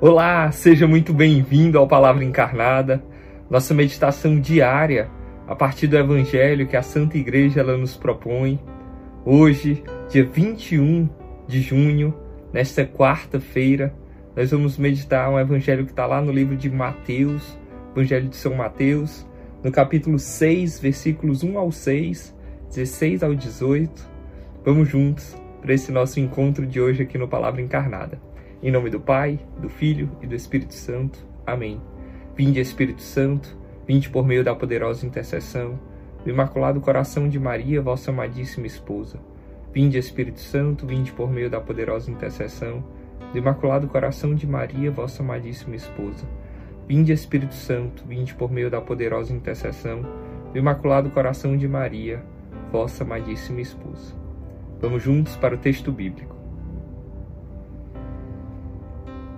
Olá, seja muito bem-vindo ao Palavra Encarnada, nossa meditação diária a partir do Evangelho que a Santa Igreja ela nos propõe. Hoje, dia 21 de junho, nesta quarta-feira, nós vamos meditar um Evangelho que está lá no livro de Mateus, Evangelho de São Mateus, no capítulo 6, versículos 1 ao 6, 16 ao 18. Vamos juntos para esse nosso encontro de hoje aqui no Palavra Encarnada. Em nome do Pai, do Filho e do Espírito Santo. Amém. Vinde, Espírito Santo, vinde por meio da poderosa intercessão do Imaculado Coração de Maria, vossa amadíssima esposa. Vinde, Espírito Santo, vinde por meio da poderosa intercessão do Imaculado Coração de Maria, vossa amadíssima esposa. Vinde, Espírito Santo, vinde por meio da poderosa intercessão do Imaculado Coração de Maria, vossa amadíssima esposa. Vamos juntos para o texto bíblico.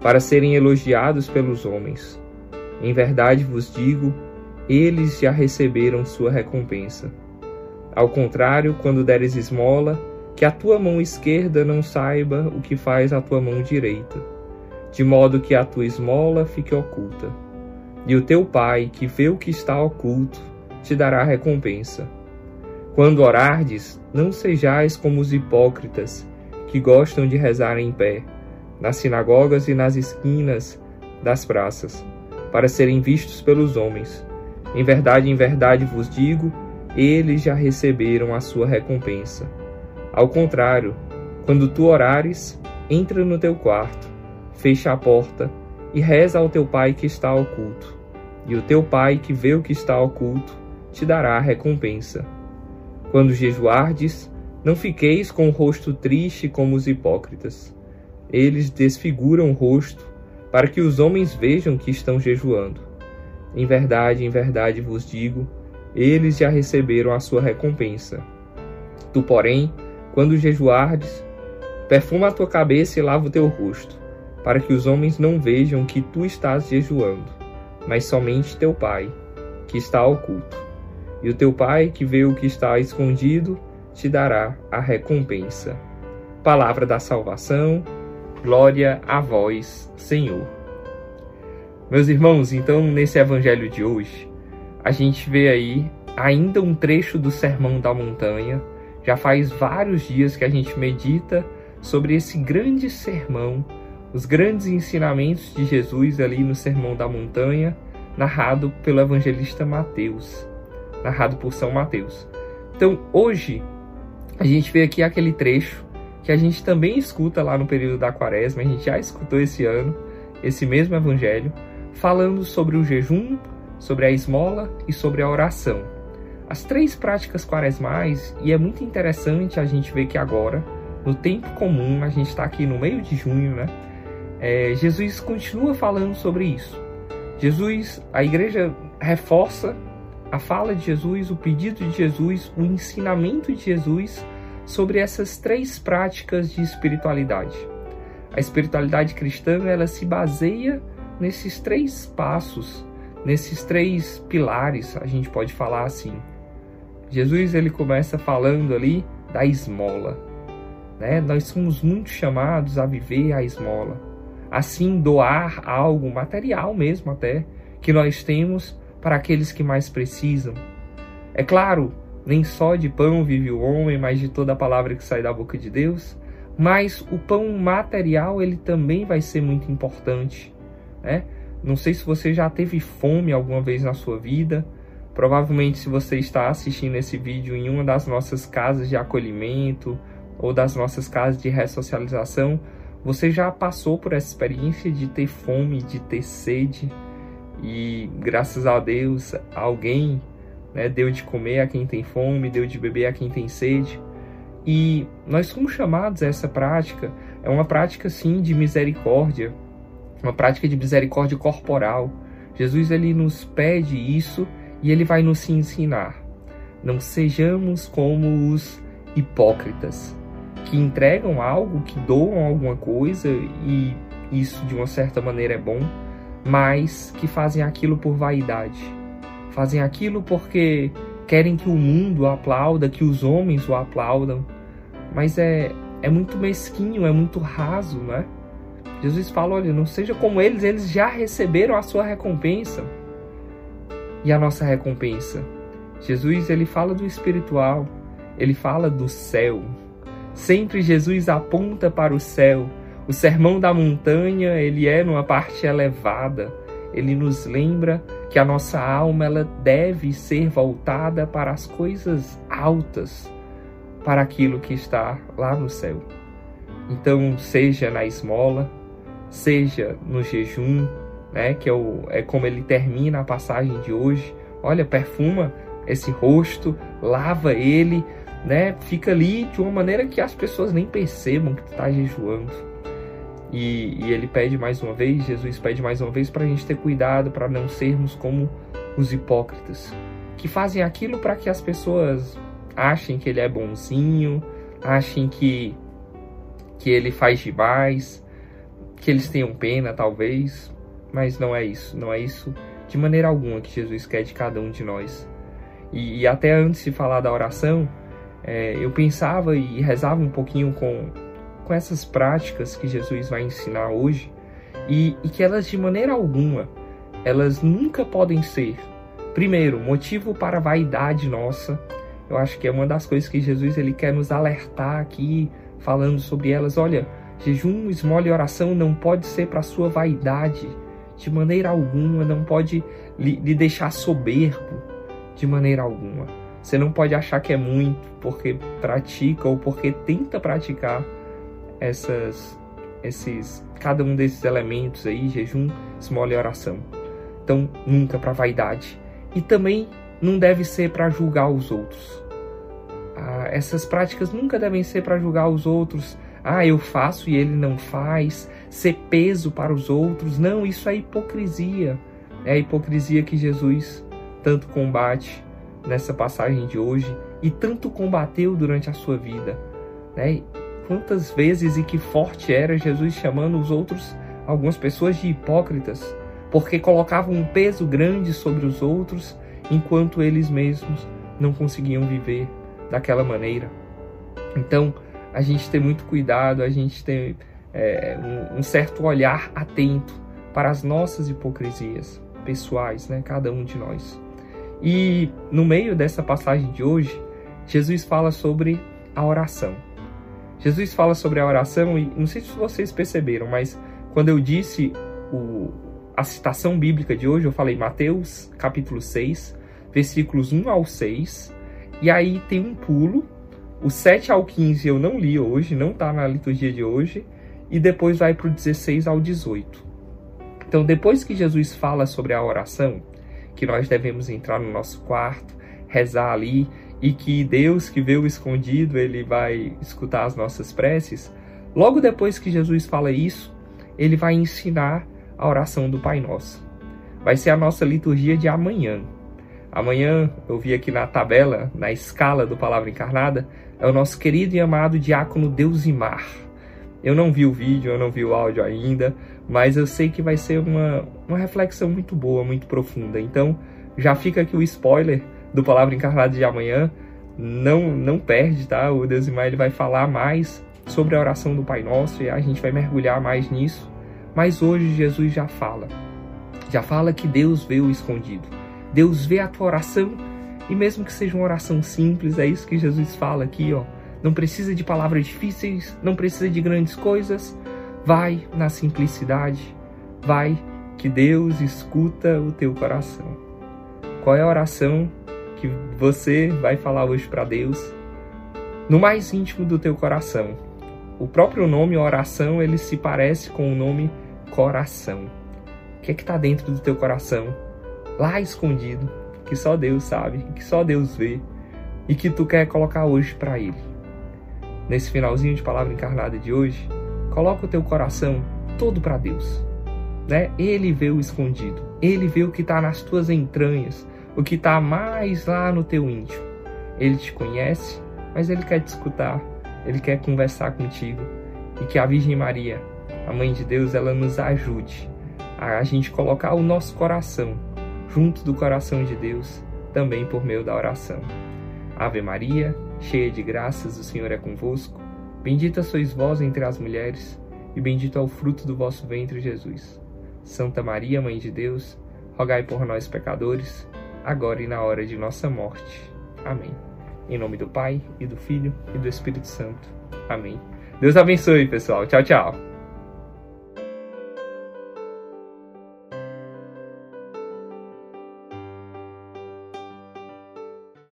para serem elogiados pelos homens. Em verdade vos digo, eles já receberam sua recompensa. Ao contrário, quando deres esmola, que a tua mão esquerda não saiba o que faz a tua mão direita, de modo que a tua esmola fique oculta. E o teu Pai, que vê o que está oculto, te dará recompensa. Quando orardes, não sejais como os hipócritas, que gostam de rezar em pé nas sinagogas e nas esquinas das praças, para serem vistos pelos homens. Em verdade, em verdade vos digo, eles já receberam a sua recompensa. Ao contrário, quando tu orares, entra no teu quarto, fecha a porta e reza ao teu pai que está oculto. E o teu pai que vê o que está oculto te dará a recompensa. Quando jejuardes, não fiqueis com o rosto triste como os hipócritas eles desfiguram o rosto, para que os homens vejam que estão jejuando. Em verdade, em verdade vos digo, eles já receberam a sua recompensa. Tu, porém, quando jejuardes, perfuma a tua cabeça e lava o teu rosto, para que os homens não vejam que tu estás jejuando, mas somente teu Pai, que está oculto. E o teu Pai, que vê o que está escondido, te dará a recompensa. Palavra da salvação Glória a vós, Senhor. Meus irmãos, então nesse evangelho de hoje, a gente vê aí ainda um trecho do Sermão da Montanha. Já faz vários dias que a gente medita sobre esse grande sermão, os grandes ensinamentos de Jesus ali no Sermão da Montanha, narrado pelo evangelista Mateus, narrado por São Mateus. Então, hoje a gente vê aqui aquele trecho que a gente também escuta lá no período da quaresma, a gente já escutou esse ano, esse mesmo evangelho, falando sobre o jejum, sobre a esmola e sobre a oração. As três práticas quaresmais, e é muito interessante a gente ver que agora, no tempo comum, a gente está aqui no meio de junho, né? É, Jesus continua falando sobre isso. Jesus, a igreja reforça a fala de Jesus, o pedido de Jesus, o ensinamento de Jesus sobre essas três práticas de espiritualidade. A espiritualidade cristã ela se baseia nesses três passos, nesses três pilares, a gente pode falar assim. Jesus ele começa falando ali da esmola, né? Nós somos muito chamados a viver a esmola, assim doar algo material mesmo até que nós temos para aqueles que mais precisam. É claro, nem só de pão vive o homem, mas de toda a palavra que sai da boca de Deus. Mas o pão material ele também vai ser muito importante, né? Não sei se você já teve fome alguma vez na sua vida. Provavelmente, se você está assistindo esse vídeo em uma das nossas casas de acolhimento ou das nossas casas de ressocialização, você já passou por essa experiência de ter fome, de ter sede. E graças a Deus, alguém né? deu de comer a quem tem fome, deu de beber a quem tem sede. E nós somos chamados a essa prática, é uma prática sim de misericórdia, uma prática de misericórdia corporal. Jesus ele nos pede isso e ele vai nos ensinar. Não sejamos como os hipócritas que entregam algo, que doam alguma coisa e isso de uma certa maneira é bom, mas que fazem aquilo por vaidade. Fazem aquilo porque querem que o mundo aplauda, que os homens o aplaudam. Mas é, é muito mesquinho, é muito raso, né? Jesus fala: olha, não seja como eles, eles já receberam a sua recompensa. E a nossa recompensa? Jesus ele fala do espiritual, ele fala do céu. Sempre Jesus aponta para o céu, o sermão da montanha, ele é numa parte elevada. Ele nos lembra que a nossa alma ela deve ser voltada para as coisas altas, para aquilo que está lá no céu. Então, seja na esmola, seja no jejum, né, que é, o, é como ele termina a passagem de hoje. Olha, perfuma esse rosto, lava ele, né, fica ali de uma maneira que as pessoas nem percebam que tu está jejuando. E, e, ele pede mais uma vez, Jesus pede mais uma vez para a gente ter cuidado para não sermos como os hipócritas, que fazem aquilo para que as pessoas achem que ele é bonzinho, achem que, que ele faz demais, que eles tenham pena talvez, mas não é isso, não é isso de maneira alguma que Jesus quer de cada um de nós. E, e até antes de falar da oração, é, eu pensava e rezava um pouquinho com com essas práticas que Jesus vai ensinar hoje e, e que elas de maneira alguma, elas nunca podem ser, primeiro, motivo para a vaidade nossa. Eu acho que é uma das coisas que Jesus ele quer nos alertar aqui, falando sobre elas. Olha, jejum, esmola e oração não pode ser para sua vaidade, de maneira alguma, não pode lhe, lhe deixar soberbo, de maneira alguma. Você não pode achar que é muito porque pratica ou porque tenta praticar essas, esses, cada um desses elementos aí, jejum, esmola e oração. Então, nunca para vaidade. E também não deve ser para julgar os outros. Ah, essas práticas nunca devem ser para julgar os outros. Ah, eu faço e ele não faz. Ser peso para os outros. Não, isso é hipocrisia. É a hipocrisia que Jesus tanto combate nessa passagem de hoje e tanto combateu durante a sua vida. Né? Quantas vezes e que forte era Jesus chamando os outros, algumas pessoas de hipócritas, porque colocavam um peso grande sobre os outros, enquanto eles mesmos não conseguiam viver daquela maneira. Então, a gente tem muito cuidado, a gente tem é, um, um certo olhar atento para as nossas hipocrisias pessoais, né? Cada um de nós. E no meio dessa passagem de hoje, Jesus fala sobre a oração. Jesus fala sobre a oração e não sei se vocês perceberam, mas quando eu disse o, a citação bíblica de hoje, eu falei Mateus capítulo 6, versículos 1 ao 6, e aí tem um pulo, o 7 ao 15 eu não li hoje, não está na liturgia de hoje, e depois vai para o 16 ao 18. Então, depois que Jesus fala sobre a oração, que nós devemos entrar no nosso quarto, rezar ali e que Deus que vê o escondido, ele vai escutar as nossas preces. Logo depois que Jesus fala isso, ele vai ensinar a oração do Pai Nosso. Vai ser a nossa liturgia de amanhã. Amanhã, eu vi aqui na tabela, na escala do Palavra Encarnada, é o nosso querido e amado diácono Deusimar. Eu não vi o vídeo, eu não vi o áudio ainda, mas eu sei que vai ser uma, uma reflexão muito boa, muito profunda. Então, já fica aqui o spoiler do Palavra Encarnada de amanhã. Não, não perde, tá? O Deus ele vai falar mais sobre a oração do Pai Nosso e a gente vai mergulhar mais nisso. Mas hoje Jesus já fala. Já fala que Deus vê o escondido. Deus vê a tua oração e mesmo que seja uma oração simples, é isso que Jesus fala aqui, ó. Não precisa de palavras difíceis, não precisa de grandes coisas. Vai na simplicidade. Vai que Deus escuta o teu coração. Qual é a oração que você vai falar hoje para Deus no mais íntimo do teu coração. O próprio nome oração, ele se parece com o nome coração. O que é que está dentro do teu coração? Lá escondido, que só Deus sabe, que só Deus vê e que tu quer colocar hoje para ele. Nesse finalzinho de palavra encarnada de hoje, coloca o teu coração todo para Deus. né? Ele vê o escondido. Ele vê o que está nas tuas entranhas, o que está mais lá no teu íntimo. Ele te conhece, mas ele quer te escutar. Ele quer conversar contigo. E que a Virgem Maria, a Mãe de Deus, ela nos ajude a gente colocar o nosso coração junto do coração de Deus, também por meio da oração. Ave Maria, cheia de graças, o Senhor é convosco. Bendita sois vós entre as mulheres, e bendito é o fruto do vosso ventre, Jesus. Santa Maria, Mãe de Deus, rogai por nós, pecadores, agora e na hora de nossa morte. Amém. Em nome do Pai, e do Filho, e do Espírito Santo. Amém. Deus abençoe, pessoal. Tchau, tchau.